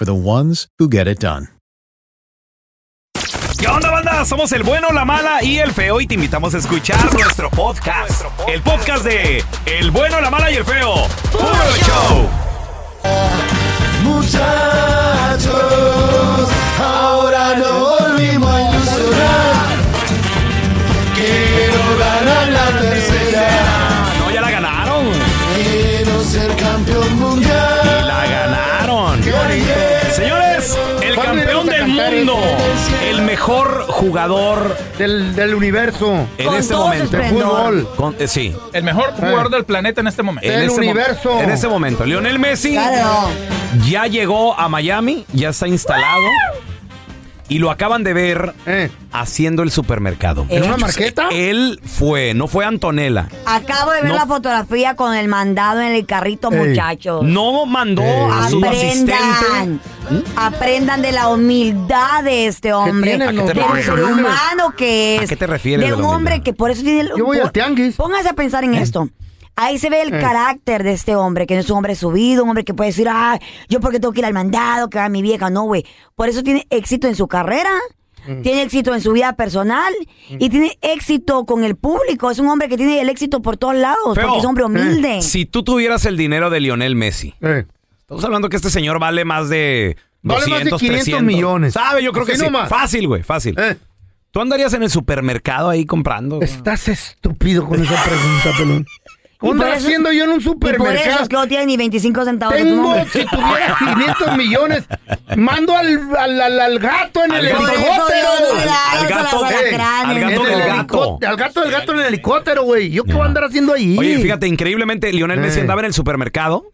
for the ones who get it done. ¿Qué onda, banda? Somos el bueno, la mala y el feo y te invitamos a escuchar nuestro podcast. El podcast de El bueno, la mala y el feo. ¡Puro show! Muchachos, ahora no volvimos a ilusionar. Mejor jugador Del, del universo. en Con este todo momento. De fútbol. Con- eh, sí, El mejor jugador del planeta en este momento. en Del este mo- universo. en este momento. Lionel Messi Claro. ya llegó a Miami, ya está instalado y lo acaban de ver Eh, haciendo el supermercado. ¿En una marqueta? Él fue, no fue Antonella. Acabo de ver No. la fotografía con el mandado en el carrito, Ey. muchachos. No mandó a su asistente. Aprendan. Aprendan de la humildad de este hombre. tienen los del ser humano que es. ¿A qué te refieres De un hombre que por eso tiene. el- Yo voy por- al tianguis. Pónganse a pensar en esto. Ahí se ve el Eh. carácter de este hombre, que no es un hombre subido, un hombre que puede decir, ah, yo porque tengo que ir al mandado, que va mi vieja. No, güey. Por eso tiene éxito en su carrera. Mm. Tiene éxito en su vida personal y tiene éxito con el público. Es un hombre que tiene el éxito por todos lados Feo. porque es un hombre humilde. Si tú tuvieras el dinero de Lionel Messi, eh. estamos hablando que este señor vale más de Vale más de 200, 500 300. millones. ¿Sabe? Yo creo que sí. Fácil, güey, fácil. Eh. ¿Tú andarías en el supermercado ahí comprando? Estás estúpido con esa pregunta, pelón. ¿Cómo haciendo yo en un Y por eso supermercado? es que no tiene ni 25 centavos. de tu Tengo, si tuviera 500 millones, mando al, al, al- al gato en Al el helicóptero. Al gato, eh, En del el gato. Al gato del gato en el helicóptero, güey. ¿Yo qué voy a andar haciendo ahí? Oye, fíjate, increíblemente, Lionel Messi Eh. andaba en el supermercado.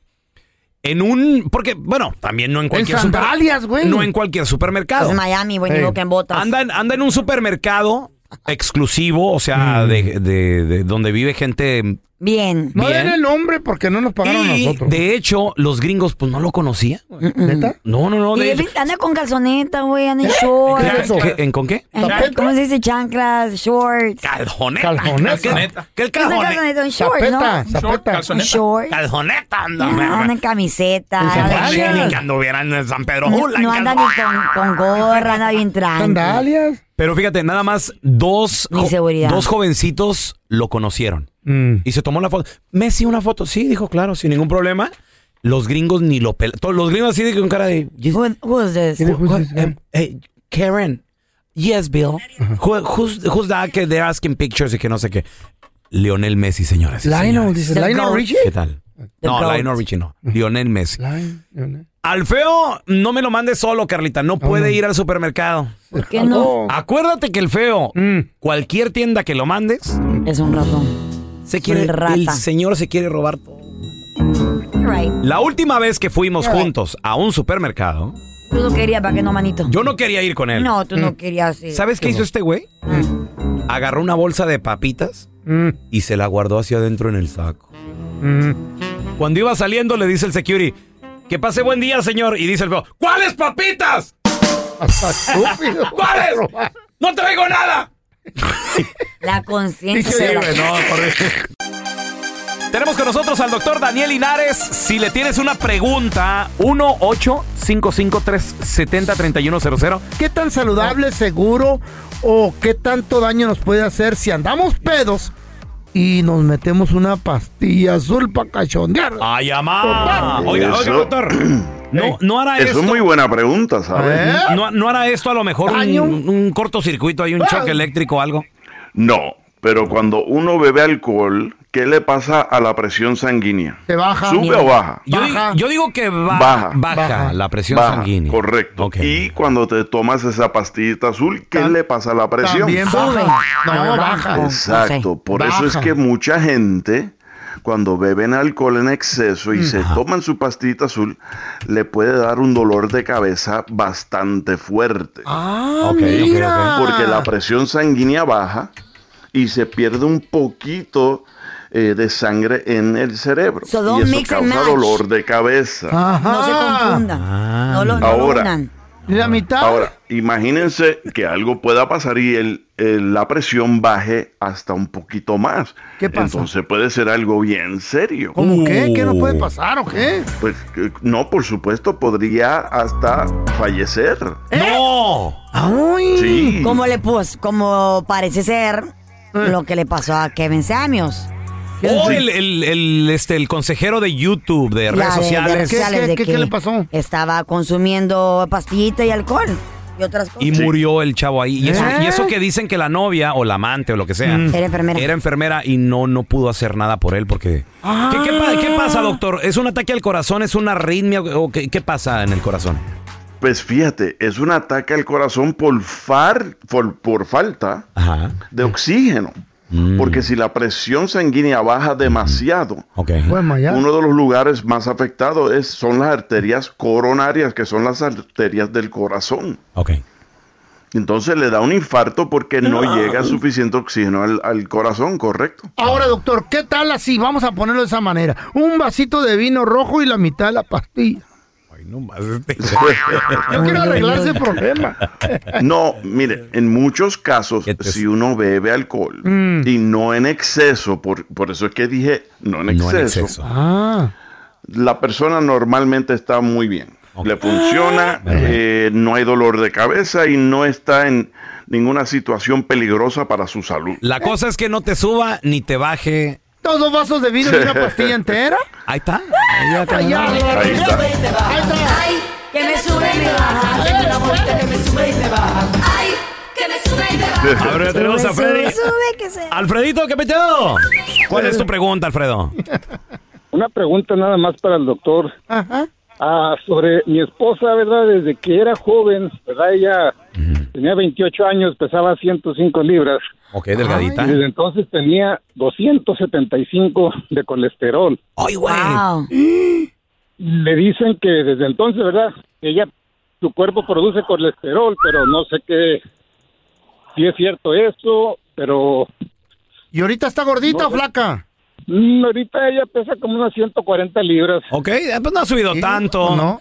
En un. Porque, bueno, también no en cualquier sandalias, güey. No en cualquier supermercado. Es Miami, güey, ni Ey. lo que en botas. Anda, en- anda en un supermercado exclusivo, o sea, Mm. de, de- de donde vive gente. Bien. No bien. den el nombre porque no nos pagaron Y nosotros. de hecho, los gringos, pues no lo conocían. ¿Neta? No, no, no. Y De él anda con calzoneta, güey, anda en shorts. ¿Qué es eso? ¿Qué- ¿En con qué? En-. ¿Cómo se dice? Chanclas, shorts. Caljoneta. Caljoneta. Calzoneta. ¿Qué el ¿Qué es una caljoneta? calzoneta? Un short, Zapeta, ¿no? Zapeta. Un calzoneta. short. Caljoneta anda. No, anda en camiseta. Anda. Ni que anduvieran en San Pedro No, en no anda ni calzoneta. con, con gorra, anda bien tranquilo. Sandalias. Pero fíjate, nada más dos, jo- seguridad. dos jovencitos lo conocieron. Mm. Y se tomó la foto. Messi, una foto. Sí, dijo, claro, sin ningún problema. Los gringos ni lo pelan. Todos Los gringos así de con cara de. Who, who is this? Em, hey, Karen. Yes, Bill. Who- who's, who's that que they're asking pictures y que no sé qué? Lionel Messi, señores. y Lionel, señores. dice Lionel. Richie. ¿Qué tal? The No, goat. Lionel Richie no. Lionel Messi. Lionel. Al feo, no me lo mandes solo, Carlita. No puede ir al supermercado. ¿Por qué no? Acuérdate que el feo, Mm. cualquier tienda que lo mandes, Es un ratón. se quiere, rata. el señor se quiere robar todo. Right. La última vez que fuimos juntos a un supermercado, Tú no querías, ¿para qué no, manito? yo no quería ir con él. No, tú no querías. sí. ¿Sabes qué hizo este güey? Agarró una bolsa de papitas Mm, y se la guardó hacia adentro en el saco. mm. Cuando iba saliendo le dice el security, que pase buen día, señor. Y dice el feo, ¿cuáles papitas? Estúpido. ¿Cuál es? ¡No te oigo nada! La conciencia. Sí, la- no, Tenemos con nosotros al doctor Daniel Linares. Si le tienes una pregunta, 1-855-370-3100. ¿Qué tan saludable, seguro o qué tanto daño nos puede hacer si andamos pedos y nos metemos una pastilla azul para cachondear? ¡Ay, amá! Oiga, oiga, doctor. No, no hará Eso esto. es muy buena pregunta, ¿sabes? ¿Eh? No, no hará esto a lo mejor un, un cortocircuito, hay un Ah. choque eléctrico o algo. No, pero cuando uno bebe alcohol, ¿qué le pasa a la presión sanguínea? Se baja. ¿Sube o baja? Yo, Baja. di- yo digo que ba- Baja. baja, Baja. la presión Baja, sanguínea. correcto. Y cuando te tomas esa pastillita azul, ¿qué le pasa a la presión? También baja. No, baja. Exacto, por eso es que mucha gente cuando beben alcohol en exceso y se toman su pastillita azul, le puede dar un dolor de cabeza bastante fuerte. Ah, Ok, ok, mira. Porque la presión sanguínea baja y se pierde un poquito eh, de sangre en el cerebro. So y eso causa match. dolor de cabeza. Ajá. No se confundan. Ah. no lo, no Ahora. La mitad. Ahora, imagínense que algo pueda pasar y el, el- la presión baje hasta un poquito más. ¿Qué pasa? Entonces puede ser algo bien serio. ¿Cómo qué? ¿Qué nos Uh. puede pasar o qué? Pues eh, no, por supuesto, podría hasta fallecer. ¡No! Ay. Sí. Como le pus, como parece ser Eh. lo que le pasó a Kevin Samuels. Oh, el, el- el, este, el consejero de YouTube, de redes de- sociales. redes ¿Qué- sociales qué- de qué- que qué le pasó? Estaba consumiendo pastillita y alcohol y otras cosas. Y murió el chavo ahí. Y eso, ¿Eh? y eso que dicen que la novia o la amante o lo que sea Mm. Era enfermera. era enfermera y no, no pudo hacer nada por él porque... ¿Qué, qué pa- qué pasa, doctor? ¿Es un ataque al corazón? ¿Es una arritmia? ¿O qué, qué pasa en el corazón? Pues fíjate, es un ataque al corazón por, far, por, por falta Ajá. de oxígeno. Mm. Porque si la presión sanguínea baja demasiado. Pues Maya. uno de los lugares más afectados es, son las arterias coronarias, que son las arterias del corazón. Ok. Entonces le da un infarto porque no llega suficiente oxígeno al, al corazón, ¿correcto? Ahora, doctor, ¿qué tal así? Vamos a ponerlo de esa manera. Un vasito de vino rojo y la mitad de la pastilla. No más. este- Yo quiero arreglar ese problema. No, mire, en muchos casos, ¿Qué te- si uno bebe alcohol Mm. y no en exceso, por, por eso es que dije no en No exceso, en exceso. Ah. la persona normalmente está muy bien. Le funciona, eh, no hay dolor de cabeza y no está en ninguna situación peligrosa para su salud. La cosa es que no te suba ni te baje. ¿Dos, dos vasos de vino y una pastilla entera? Ahí está. Ahí está. Ahí está. Ahí está. Ay, que me sube y me baja. Ay, que me sube y me baja. Ahora tenemos a Sube, Freddy. sube, sube, que se... Alfredito, ¿qué peteo? ¿Cuál es tu pregunta, Alfredo? Una pregunta nada más para el doctor. Ajá. Ah, sobre mi esposa, ¿verdad? Desde que era joven, ¿verdad? Ella tenía 28 años, pesaba 105 libras. Ok, delgadita. Y desde entonces tenía 275 de colesterol. ¡Ay, güey! Wow. Le dicen que desde entonces, ¿verdad? Que ella, su cuerpo produce colesterol, pero no sé qué, si es cierto eso, pero ¿Y ahorita está gordita No, o flaca? Mm, ahorita ella pesa como unas 140 libras. Ok, eh, pues no ha subido Sí, tanto. no.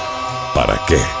¿para qué?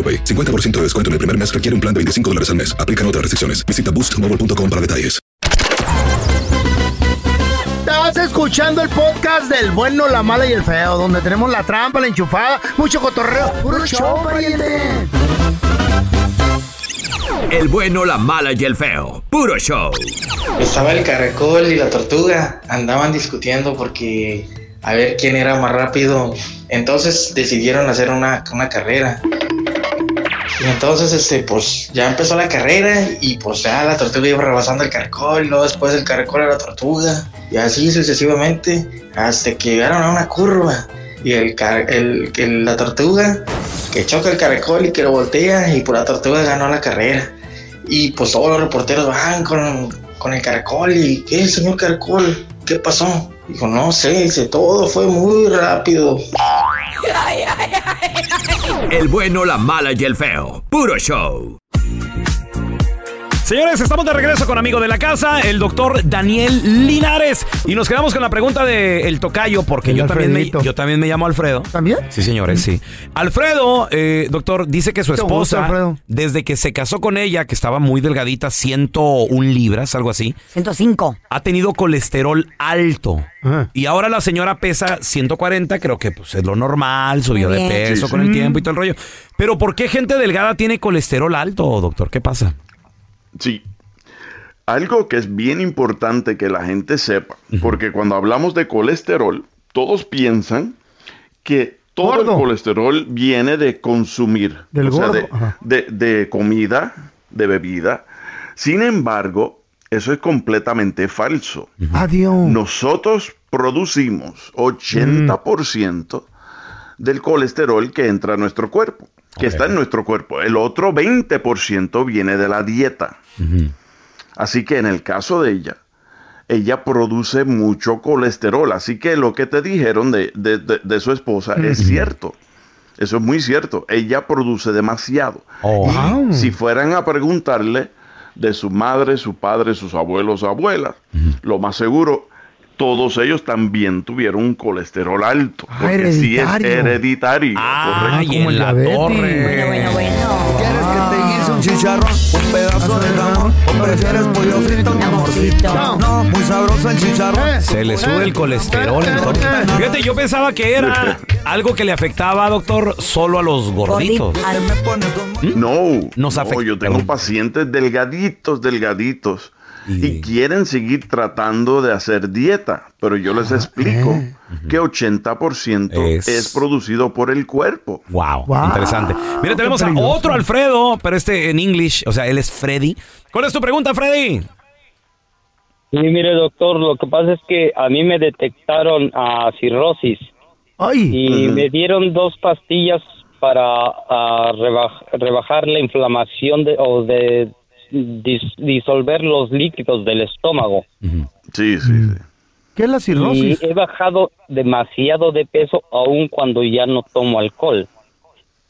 AroPay. 50% de descuento en el primer mes requiere un plan de 25 dólares al mes. Aplican otras restricciones. Visita boostmobile.com para detalles. Estás escuchando el podcast del bueno, la mala y el feo, donde tenemos la trampa, la enchufada, mucho cotorreo. ¡Puro show, pariente! El bueno, la mala y el feo. Puro show. Estaba el caracol y la tortuga. Andaban discutiendo porque a ver quién era más rápido. Entonces decidieron hacer una, una carrera. Y entonces, este, pues ya empezó la carrera y pues ya la tortuga iba rebasando el caracol, y luego después el caracol a la tortuga, y así sucesivamente, hasta que llegaron a una curva. Y el, el, que la tortuga que choca el caracol y que lo voltea, y por la tortuga ganó la carrera. Y pues todos los reporteros van con, con el caracol, y ¿qué, señor caracol? ¿Qué pasó? Dijo, no sé, dice, todo fue muy rápido. El bueno, la mala y el feo. Puro show. Señores, estamos de regreso con amigo de la casa, el doctor Daniel Linares. Y nos quedamos con la pregunta del el tocayo, porque El yo también, me, yo también me llamo Alfredo. ¿También? Sí, señores, sí. Alfredo, eh, doctor, dice que su esposa, Alfredo. desde que se casó con ella, que estaba muy delgadita, 101 libras, algo así, 105. ha tenido colesterol alto. Ajá. Y ahora la señora pesa 140, creo que pues, es lo normal, subió de peso Sí, con sí. el tiempo y todo el rollo. Pero ¿por qué gente delgada tiene colesterol alto, doctor? ¿Qué pasa? Sí. Algo que es bien importante que la gente sepa, porque cuando hablamos de colesterol, todos piensan que todo Gordo. el colesterol viene de consumir, Del o sea, de, ajá. de- de comida, de bebida. Sin embargo, eso es completamente falso. Adiós. Nosotros producimos 80% del colesterol que entra a nuestro cuerpo, que está en nuestro cuerpo. El otro 20% viene de la dieta. Así que en el caso de ella, ella produce mucho colesterol. Así que lo que te dijeron de, de- de- de su esposa es cierto. Eso es muy cierto. Ella produce demasiado. Oh. Wow. si fueran a preguntarle de su madre, su padre, sus abuelos, abuelas, lo más seguro, todos ellos también tuvieron un colesterol alto. Ah, Porque sí es hereditario. Ah, correcto. y como en la diabetes. torre. Bueno, bueno, bueno. ¿Quieres que te guise un chicharrón? Un pedazo de jamón. ¿O prefieres pollo frito? Mi amorcito. No, muy sabroso el chicharrón. Se le sube el colesterol entonces. Fíjate, yo pensaba que era algo que le afectaba, doctor, solo a los gorditos. Manos. No, Nos no, afecta- yo tengo perdón. pacientes delgaditos, delgaditos. Y- Y quieren seguir tratando de hacer dieta, pero yo les explico que 80% Es- es... producido por el cuerpo. Wow, Wow, interesante. Mira, tenemos a otro Alfredo, pero este en English, o sea, él es Freddy. ¿Cuál es tu pregunta, Freddy? Sí, mire, doctor, lo que pasa es que a mí me detectaron a cirrosis Ay. y me dieron dos pastillas para ah, rebaj- rebajar la inflamación de, o de dis- disolver los líquidos del estómago. Sí, sí, Mm. sí. ¿Qué es la cirrosis? Y he bajado demasiado de peso aun cuando ya no tomo alcohol.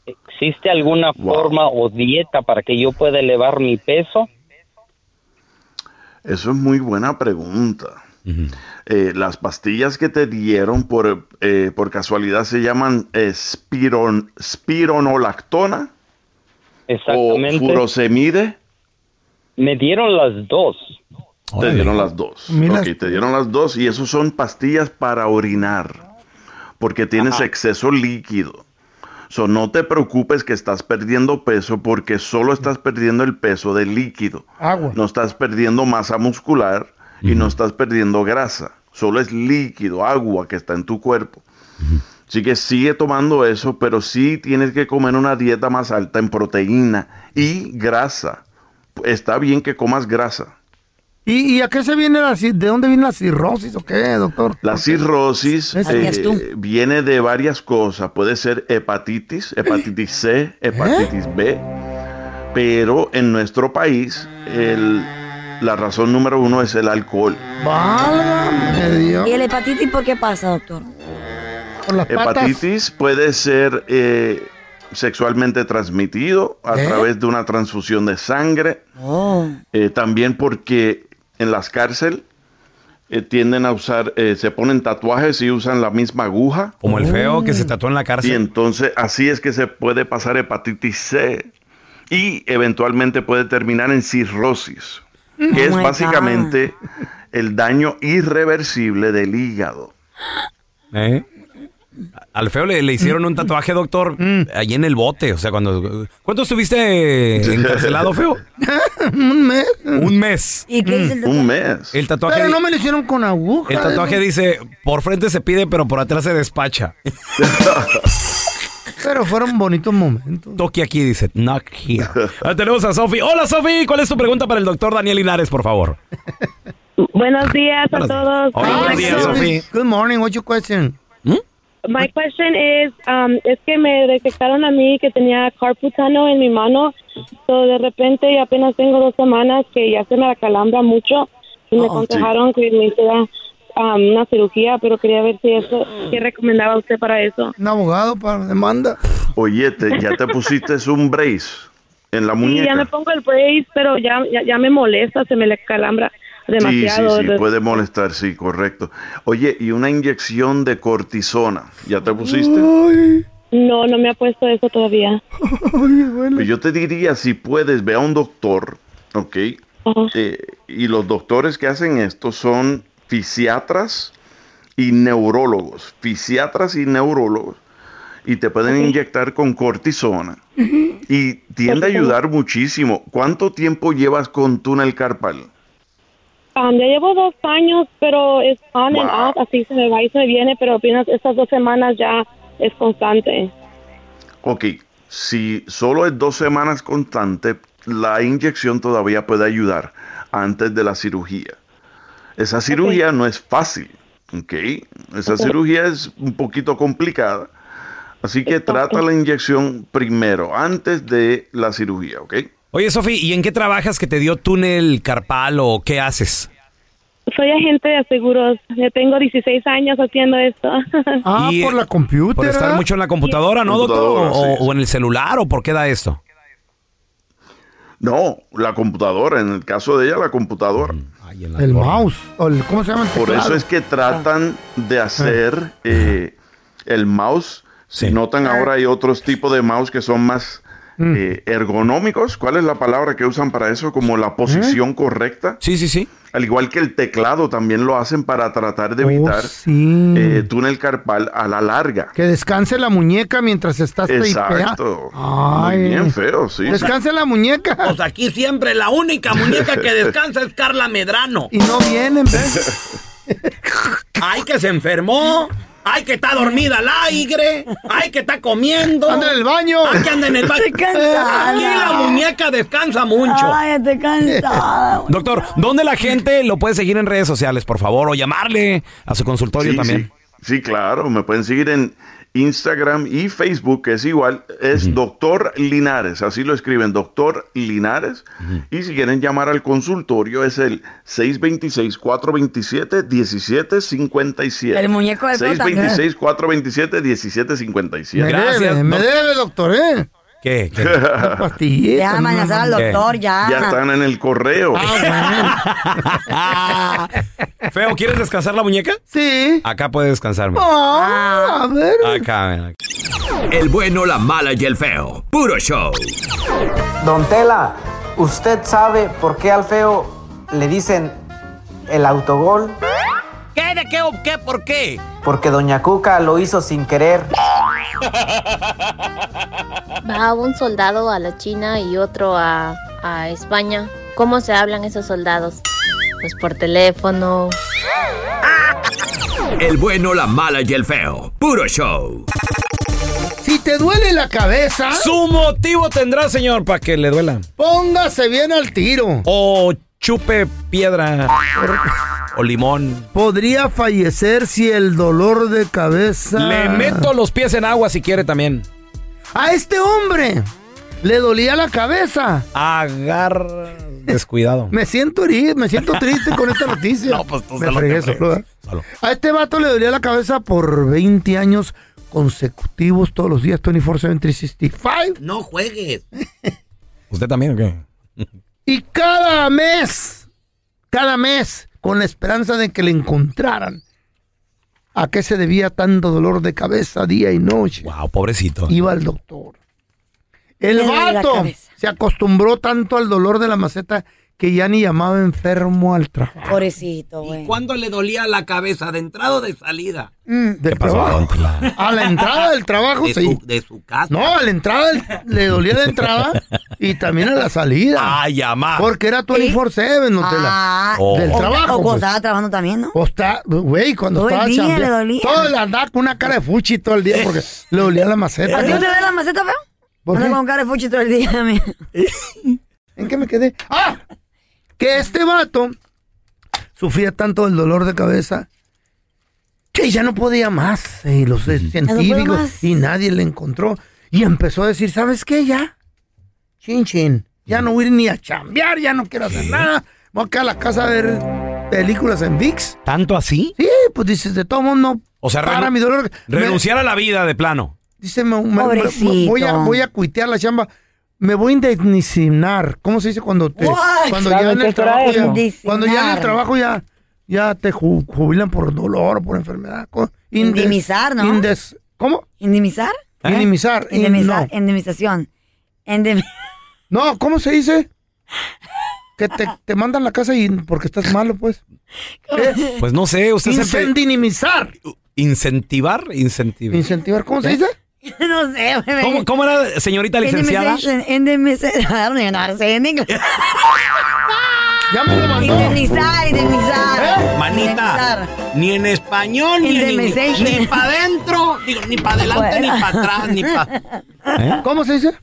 ¿Existe alguna Wow. forma o dieta para que yo pueda elevar mi peso? Eso es muy buena pregunta. Eh, las pastillas que te dieron por, eh, por casualidad se llaman eh, spiron- spironolactona o furosemide. Me dieron las dos. Te dieron las dos. Mira. Ok, te dieron las dos y esos son pastillas para orinar, porque tienes Ajá. exceso líquido. So, no te preocupes que estás perdiendo peso porque solo estás perdiendo el peso del líquido. Agua. No estás perdiendo masa muscular y no estás perdiendo grasa. Solo es líquido, agua que está en tu cuerpo. Así que sigue tomando eso, pero sí tienes que comer una dieta más alta en proteína y grasa. Está bien que comas grasa, ¿Y, y a qué se viene la de dónde viene la cirrosis o qué, doctor? La cirrosis ¿Esa eh, viene de varias cosas. Puede ser hepatitis, hepatitis C, hepatitis B. Pero en nuestro país, el- la razón número uno es el alcohol. Válgame Dios. ¿Y el hepatitis por qué pasa, doctor? Por las patas. Hepatitis puede ser eh, sexualmente transmitido a ¿Eh? través de una transfusión de sangre. Oh. Eh, también porque en las cárceles eh, tienden a usar, eh, se ponen tatuajes y usan la misma aguja. Como el feo que se tatuó en la Y cárcel. entonces así es que se puede pasar hepatitis C y eventualmente puede terminar en cirrosis, que Oh es my básicamente el daño irreversible del hígado. ¿Eh? Al feo le, le hicieron un tatuaje, doctor, Mm. allí en el bote. O sea, cuando. ¿Cuánto estuviste encarcelado, feo? Un mes. Un mes. ¿Y qué dice el Un mes. El tatuaje. Pero no me lo hicieron con aguja. El tatuaje dice: por frente se pide, pero por atrás se despacha. Pero fueron bonitos momentos. Toque aquí, dice, knock here. Ah, tenemos a Sofi. Hola, Sofi. ¿Cuál es tu pregunta para el doctor Daniel Linares, por favor? Buenos días a Buenos- todos. Hola, buenos días, Sofi. Good morning, what's your question? My question is, um, es que me detectaron a mí que tenía carpal tunnel en mi mano. So, de repente, y apenas tengo dos semanas que ya se me acalambra mucho. Y me Oh, aconsejaron que me hiciera um, una cirugía, pero quería ver si eso, ¿qué recomendaba usted para eso? Un abogado para demanda. Oye, te- ya te pusiste un brace en la Sí, muñeca. ya me pongo el brace, pero ya, ya, ya me molesta, se me le calambra demasiado. Sí, sí, sí, puede molestar, sí, correcto. Oye, y una inyección de cortisona, ¿ya te pusiste? No, no me ha puesto eso todavía. Pues yo te diría, si puedes, ve a un doctor, ¿ok? Eh, y los doctores que hacen esto son fisiatras y neurólogos, fisiatras y neurólogos, y te pueden inyectar con cortisona. Y tiende a ayudar muchísimo. ¿Cuánto tiempo llevas con túnel carpal? Um, ya llevo dos años, pero es on and Wow. off, así se me va y se me viene, pero apenas estas dos semanas ya es constante. Ok, si solo es dos semanas constante, la inyección todavía puede ayudar antes de la cirugía. Esa cirugía no es fácil, ok. Esa Ok. cirugía es un poquito complicada. Así que trata la inyección primero, antes de la cirugía, ¿ok? Oye, Sofi, ¿y en qué trabajas que te dio túnel carpal o qué haces? Soy agente de seguros, ya tengo 16 años haciendo esto. Ah, Y- por la computer. Por estar mucho en la computadora, ¿no, doctor? Computadora, O, sí. o en el celular, ¿o por qué da esto? No, la computadora, en el caso de ella, la computadora. El mouse. o el- ¿Cómo se llama el Por teclado? eso es que tratan de hacer eh, el mouse. Si notan ahora hay otros tipos de mouse que son más Mm. eh, ergonómicos. ¿Cuál es la palabra que usan para eso? Como la posición correcta. Sí, sí, sí. Al igual que el teclado también lo hacen para tratar de Oh, evitar sí. eh, túnel carpal a la larga. Que descanse la muñeca mientras estás tripea. Exacto. Ay. Muy bien feo, sí. Descanse la muñeca. Pues aquí siempre la única muñeca que descansa es Carla Medrano. Y no vienen, ¿ves? Ay, que se enfermó. Ay, que está dormida al aire. Ay, que está comiendo. Anda en el baño. Ay, que anda en el baño. Estoy cansada. Aquí la muñeca descansa mucho. Ay, estoy cansada. Doctor, ¿dónde la gente lo puede seguir en redes sociales, por favor? O llamarle a su consultorio Sí, también. Sí, sí, claro. Me pueden seguir en Instagram y Facebook, que es igual. Es Doctor Linares. Así lo escriben, Doctor Linares. Y si quieren llamar al consultorio, es el 626-427-1757. El muñeco también. 626-427-1757. Me debe, me debe, doctor, ¿eh? ¿Qué? ¿Qué? Una pastillita. Deja amenazar al doctor ya. Ya están en el correo. Ah, Feo, ¿quieres descansar la muñeca? Sí. Acá puede descansarme. Ah, a ver. Acá, ven. El bueno, la mala y el feo. Puro show. Don Tela, ¿usted sabe por qué al feo le dicen el autogol? ¿Qué? ¿De qué? o ¿Qué? ¿Por qué? Porque Doña Cuca lo hizo sin querer. Va un soldado a la China y otro a, a España. ¿Cómo se hablan esos soldados? Pues por teléfono. El bueno, la mala y el feo. Puro show. Si te duele la cabeza, Su motivo tendrá, señor, para que le duela. póngase bien al tiro. O chupe piedra o limón. Podría fallecer si el dolor de cabeza. Le meto los pies en agua si quiere también. A este hombre le dolía la cabeza. Agarra. Descuidado. Me siento herido, me siento triste con esta noticia. No, pues tú me fregué te solo. Solo. A este vato le dolía la cabeza por 20 años consecutivos todos los días, 24-7, 365. No juegues. ¿Usted también o qué? Y cada mes, cada mes, con la esperanza de que le encontraran a qué se debía tanto dolor de cabeza día y noche. Wow, pobrecito. Iba al doctor. El vato se acostumbró tanto al dolor de la maceta que ya ni llamaba enfermo al trabajo. Pobrecito, güey. ¿Cuándo le dolía la cabeza? ¿De entrada o de salida? Del trabajo. A la entrada del trabajo, De sí. su, de su casa. No, a la entrada del- le dolía la entrada y también a la salida. Ay, mamá. Porque era 24-7, no te Ah, la. Del o- trabajo. O cuando pues. estaba trabajando también, ¿no? O está, güey, cuando Todo el estaba día le dolía. Todo el andaba con una cara de fuchi todo el día porque le dolía la maceta. ¿A ti no te ve la maceta, feo? ¿Por qué? con cara de fuchi todo el día, mira. ¿En qué me quedé? ¡Ah! Que este vato sufría tanto del dolor de cabeza que ya no podía más. Y los eh, científicos más. y nadie le encontró. Y empezó a decir, ¿sabes qué? Ya. Chin, chin. Ya no voy a ir ni a chambear, ya no quiero hacer nada. Voy a quedar a la casa a ver películas en VIX. ¿Tanto así? Sí, pues dices, de todo mundo. O sea, para mi dolor. Me- renunciar a la vida de plano. Dice, me, me- voy, a, voy a cuitear la chamba. Me voy a indemnizar. ¿Cómo se dice cuando te, cuando ¿Sabe ya en el trabajo ya, cuando ya en el Indemnizar. trabajo ya, ya te ju- jubilan por dolor o por enfermedad? Indes- Indemnizar, ¿no? indes- ¿Cómo? ¿Indemnizar? Indemnizar. in- Indemnizar, no. indemnización. Indem- no, ¿cómo se dice? Que te, te mandan a la casa y porque estás malo, pues. ¿Qué? Pues no sé, usted se empe- Incendimizar. incentivar, incentivar. Incentivar, ¿cómo se dice? no sé, güey. ¿Cómo, cómo era, señorita licenciada? Ya me lo mandó. Indemnizar, indemnizar. Manita, Indemnizar. ni en español, ni en inglés. Indemnization. Ni para adentro, digo, ni para adelante, ni para atrás, ni para... ¿Cómo se dice?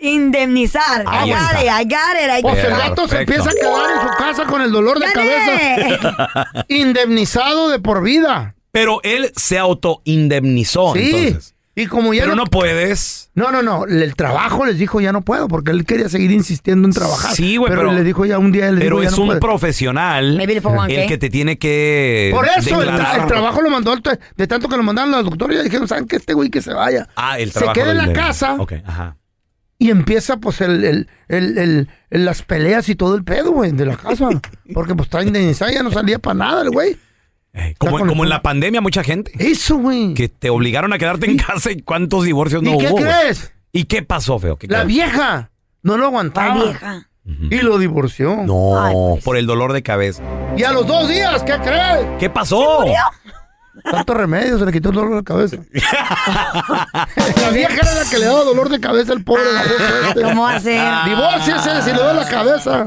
Indemnizar. Ahí I got está. it, I got it, I got Pues el gato se empieza a quedar en su casa con el dolor de ¡Gané! cabeza. Indemnizado de por vida. Pero él se autoindemnizó, Sí. entonces. Y como ya Pero no, no puedes. no, no, no, el trabajo les dijo ya no puedo porque él quería seguir insistiendo en trabajar. Sí, güey, pero, pero- le dijo ya un día le Pero dijo, ya es no un puede. profesional 401k. el que te tiene que Por eso el, declarar. el trabajo lo mandó de tanto que lo mandaron al doctor y ya dijeron, ¿saben qué? Este güey que se vaya. Ah, el Se trabajo. queda en la de- casa. Ok, ajá. Y empieza pues el, el, el, el- el- las peleas y todo el pedo, güey, de la casa. Porque pues está indemnizado, ya no salía para nada el güey. Eh, como, como en la pandemia, mucha gente. Eso, güey. Que te obligaron a quedarte en casa y cuántos divorcios no ¿Y qué hubo. güey? crees? ¿Y qué pasó, feo? ¿Qué La crees? vieja no lo aguantaba. La vieja. Y lo divorció. No, Ay, pues. por el dolor de cabeza. Y a los dos días, ¿qué crees? ¿Qué pasó? Tanto remedio, se le quitó el dolor de cabeza. la vieja era la que le daba dolor de cabeza al pobre este. ¿Cómo ser? Divórciese si le da la cabeza.